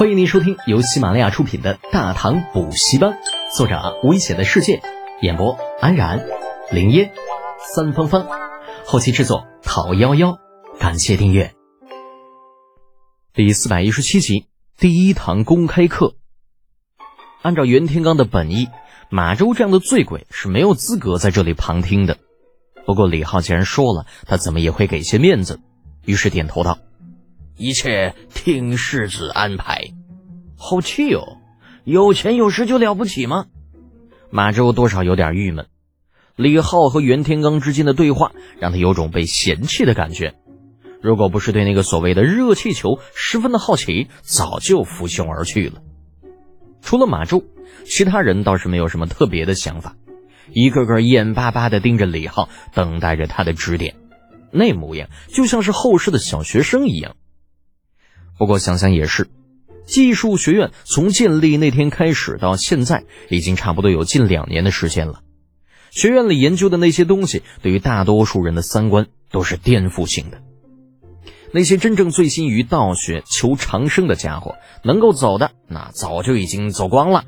欢迎您收听由喜马拉雅出品的《大唐补习班》，作者危险的世界，演播安然、林烟、三芳芳，后期制作陶幺幺。感谢订阅。第四百一十七集，第一堂公开课。按照袁天罡的本意，马周这样的醉鬼是没有资格在这里旁听的。不过李浩既然说了，他怎么也会给些面子，于是点头道。一切听世子安排，好气哦！有钱有势就了不起吗？马周多少有点郁闷。李浩和袁天罡之间的对话让他有种被嫌弃的感觉。如果不是对那个所谓的热气球十分的好奇，早就拂袖而去了。除了马周，其他人倒是没有什么特别的想法，一个个眼巴巴地盯着李浩，等待着他的指点，那模样就像是后世的小学生一样。不过想想也是，技术学院从建立那天开始到现在，已经差不多有近两年的时间了。学院里研究的那些东西，对于大多数人的三观都是颠覆性的。那些真正醉心于道学、求长生的家伙，能够走的那早就已经走光了，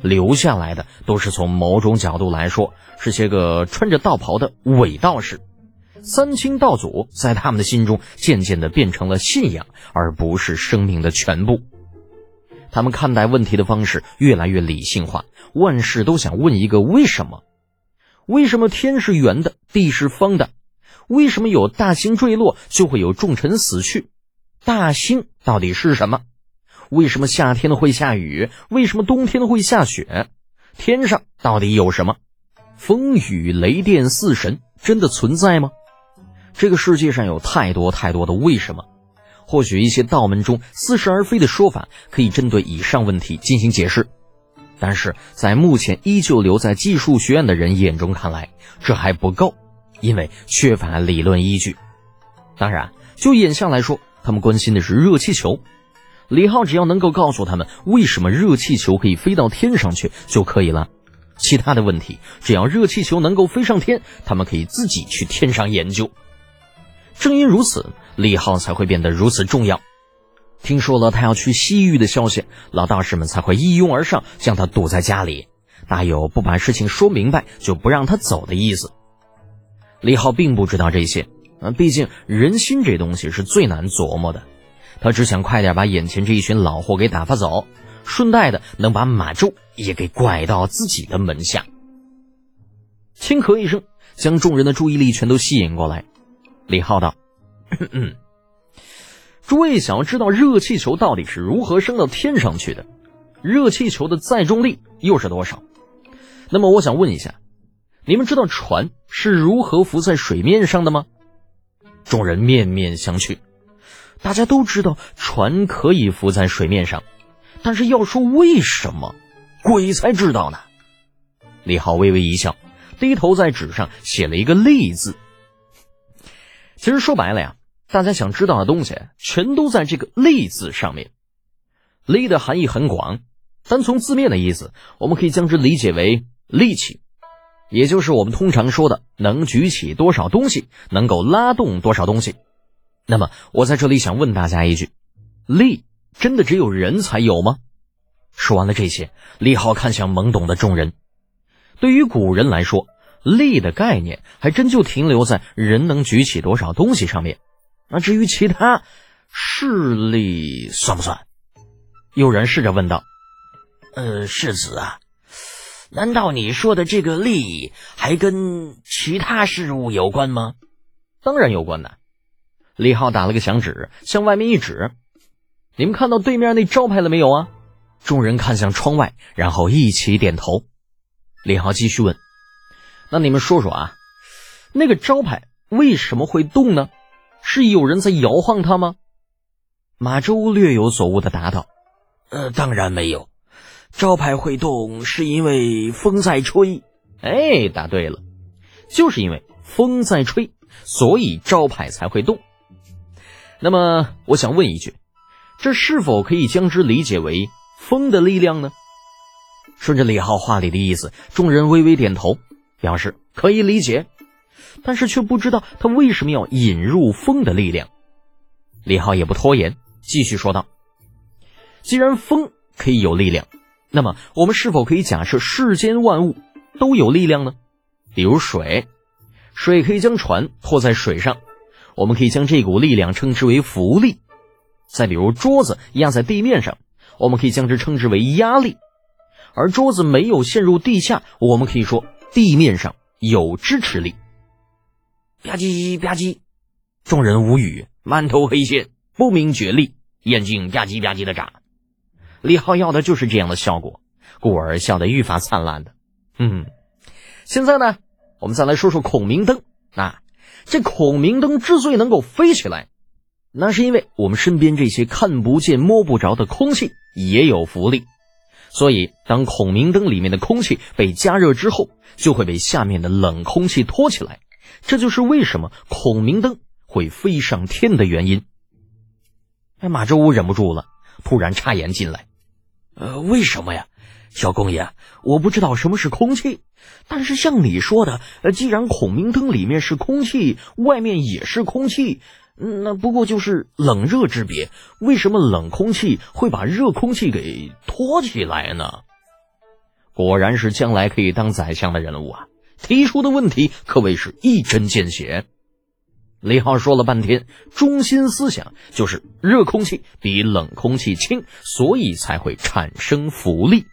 留下来的都是从某种角度来说，是些个穿着道袍的伪道士。三清道祖在他们的心中渐渐的变成了信仰，而不是生命的全部。他们看待问题的方式越来越理性化，万事都想问一个为什么：为什么天是圆的，地是方的？为什么有大星坠落就会有众臣死去？大星到底是什么？为什么夏天会下雨？为什么冬天会下雪？天上到底有什么？风雨雷电四神真的存在吗？这个世界上有太多太多的为什么，或许一些道门中似是而非的说法可以针对以上问题进行解释，但是在目前依旧留在技术学院的人眼中看来，这还不够，因为缺乏理论依据。当然，就眼下来说，他们关心的是热气球。李浩只要能够告诉他们为什么热气球可以飞到天上去就可以了，其他的问题只要热气球能够飞上天，他们可以自己去天上研究。正因如此，李浩才会变得如此重要。听说了他要去西域的消息，老道士们才会一拥而上，将他堵在家里，大有不把事情说明白就不让他走的意思。李浩并不知道这些，啊，毕竟人心这东西是最难琢磨的。他只想快点把眼前这一群老货给打发走，顺带的能把马周也给拐到自己的门下。轻咳一声，将众人的注意力全都吸引过来。李浩道：“嗯嗯诸位想要知道热气球到底是如何升到天上去的？热气球的载重力又是多少？那么我想问一下，你们知道船是如何浮在水面上的吗？”众人面面相觑。大家都知道船可以浮在水面上，但是要说为什么，鬼才知道呢。李浩微微一笑，低头在纸上写了一个“立”字。其实说白了呀，大家想知道的东西全都在这个“力”字上面。“力”的含义很广，单从字面的意思，我们可以将之理解为力气，也就是我们通常说的能举起多少东西，能够拉动多少东西。那么，我在这里想问大家一句：力真的只有人才有吗？说完了这些，李浩看向懵懂的众人。对于古人来说，力的概念还真就停留在人能举起多少东西上面，那至于其他，势力算不算？有人试着问道：“呃，世子啊，难道你说的这个力还跟其他事物有关吗？”“当然有关呐。”李浩打了个响指，向外面一指：“你们看到对面那招牌了没有啊？”众人看向窗外，然后一起点头。李浩继续问。那你们说说啊，那个招牌为什么会动呢？是有人在摇晃它吗？马周略有所悟的答道：“呃，当然没有，招牌会动是因为风在吹。”哎，答对了，就是因为风在吹，所以招牌才会动。那么，我想问一句，这是否可以将之理解为风的力量呢？顺着李浩话里的意思，众人微微点头。表示可以理解，但是却不知道他为什么要引入风的力量。李浩也不拖延，继续说道：“既然风可以有力量，那么我们是否可以假设世间万物都有力量呢？比如水，水可以将船拖在水上，我们可以将这股力量称之为浮力；再比如桌子压在地面上，我们可以将之称之为压力。而桌子没有陷入地下，我们可以说地面上有支持力。吧唧吧唧，众人无语，满头黑线，不明觉厉，眼睛吧唧吧唧的眨。李浩要的就是这样的效果，故而笑得愈发灿烂的。嗯，现在呢，我们再来说说孔明灯。啊，这孔明灯之所以能够飞起来，那是因为我们身边这些看不见摸不着的空气也有浮力。所以，当孔明灯里面的空气被加热之后，就会被下面的冷空气托起来。这就是为什么孔明灯会飞上天的原因。哎，马周武忍不住了，突然插言进来：“呃，为什么呀，小公爷？我不知道什么是空气，但是像你说的，呃，既然孔明灯里面是空气，外面也是空气。”那不过就是冷热之别，为什么冷空气会把热空气给托起来呢？果然是将来可以当宰相的人物啊！提出的问题可谓是一针见血。李浩说了半天，中心思想就是热空气比冷空气轻，所以才会产生浮力。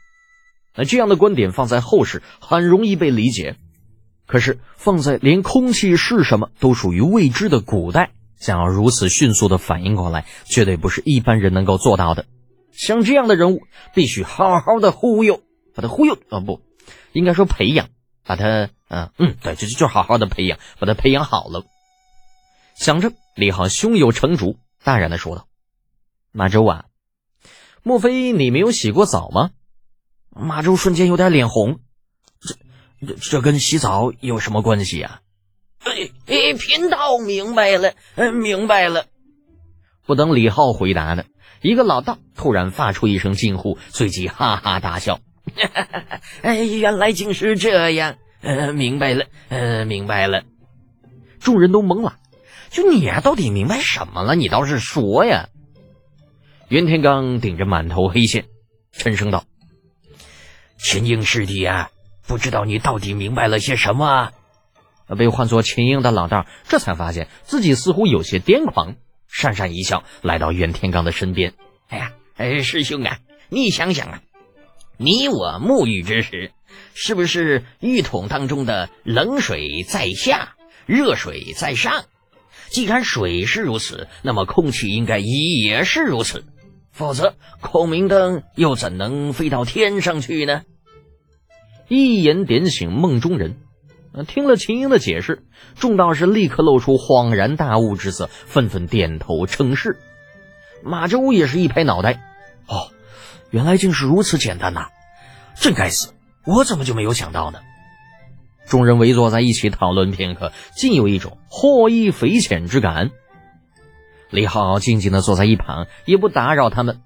那这样的观点放在后世很容易被理解，可是放在连空气是什么都属于未知的古代。想要如此迅速的反应过来，绝对不是一般人能够做到的。像这样的人物，必须好好的忽悠，把他忽悠啊，不应该说培养，把他，嗯嗯，对，就就就好好的培养，把他培养好了。想着，李浩胸有成竹，淡然的说道：“马周啊，莫非你没有洗过澡吗？”马周瞬间有点脸红，这这这跟洗澡有什么关系呀？哎哎，贫道明白了，嗯，明白了。不等李浩回答呢，一个老道突然发出一声惊呼，随即哈哈大笑。哎，原来竟是这样，呃，明白了，呃，明白了。众人都懵了，就你啊，到底明白什么了？你倒是说呀！袁天罡顶着满头黑线，沉声道：“秦英师弟啊，不知道你到底明白了些什么？”被唤作秦英的老道，这才发现自己似乎有些癫狂，讪讪一笑，来到袁天罡的身边。哎呀，哎，师兄啊，你想想啊，你我沐浴之时，是不是浴桶当中的冷水在下，热水在上？既然水是如此，那么空气应该也是如此，否则孔明灯又怎能飞到天上去呢？一言点醒梦中人。听了秦英的解释，众道士立刻露出恍然大悟之色，纷纷点头称是。马周也是一拍脑袋：“哦，原来竟是如此简单呐！真该死，我怎么就没有想到呢？”众人围坐在一起讨论片刻，竟有一种获益匪浅之感。李浩静静的坐在一旁，也不打扰他们。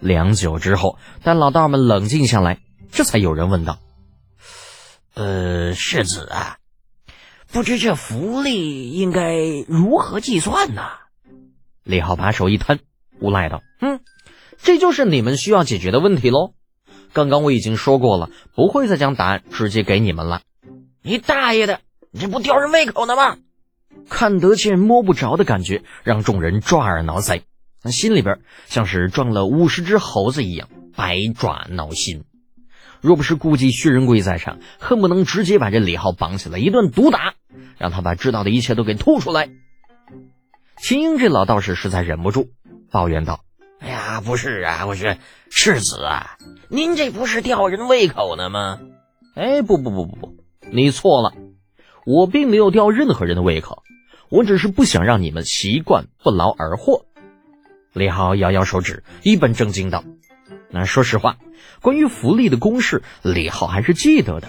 良久之后，待老道们冷静下来，这才有人问道。呃，世子啊，不知这福利应该如何计算呢？李浩把手一摊，无赖道：“嗯，这就是你们需要解决的问题喽。刚刚我已经说过了，不会再将答案直接给你们了。你大爷的，你这不吊人胃口呢吗？看得见摸不着的感觉，让众人抓耳挠腮，那心里边像是装了五十只猴子一样，百爪挠心。”若不是顾忌薛仁贵在场，恨不能直接把这李浩绑起来一顿毒打，让他把知道的一切都给吐出来。秦英这老道士实在忍不住抱怨道：“哎呀，不是啊，我是世子啊，您这不是吊人胃口呢吗？”哎，不不不不不，你错了，我并没有吊任何人的胃口，我只是不想让你们习惯不劳而获。李浩摇摇手指，一本正经道。那说实话，关于福利的公式，李浩还是记得的。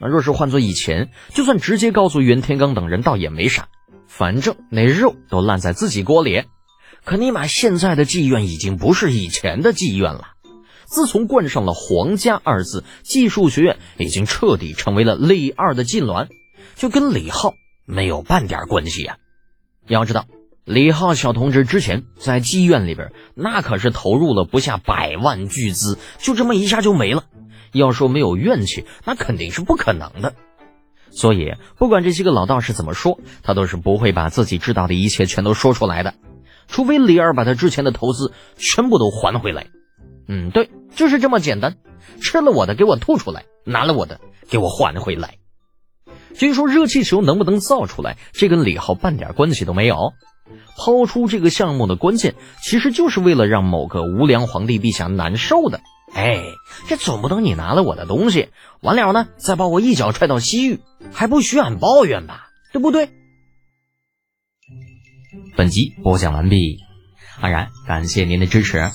那若是换做以前，就算直接告诉袁天罡等人，倒也没啥，反正那肉都烂在自己锅里。可尼玛，现在的妓院已经不是以前的妓院了。自从冠上了“皇家”二字，技术学院已经彻底成为了李二的禁脔，就跟李浩没有半点关系呀。要知道，李浩小同志之前在妓院里边，那可是投入了不下百万巨资，就这么一下就没了。要说没有怨气，那肯定是不可能的。所以，不管这些个老道士怎么说，他都是不会把自己知道的一切全都说出来的，除非李二把他之前的投资全部都还回来。嗯，对，就是这么简单。吃了我的，给我吐出来；拿了我的，给我还回来。至于说热气球能不能造出来，这跟李浩半点关系都没有。抛出这个项目的关键，其实就是为了让某个无良皇帝陛下难受的。哎，这总不能你拿了我的东西，完了呢，再把我一脚踹到西域，还不许俺抱怨吧？对不对？本集播讲完毕，安然感谢您的支持。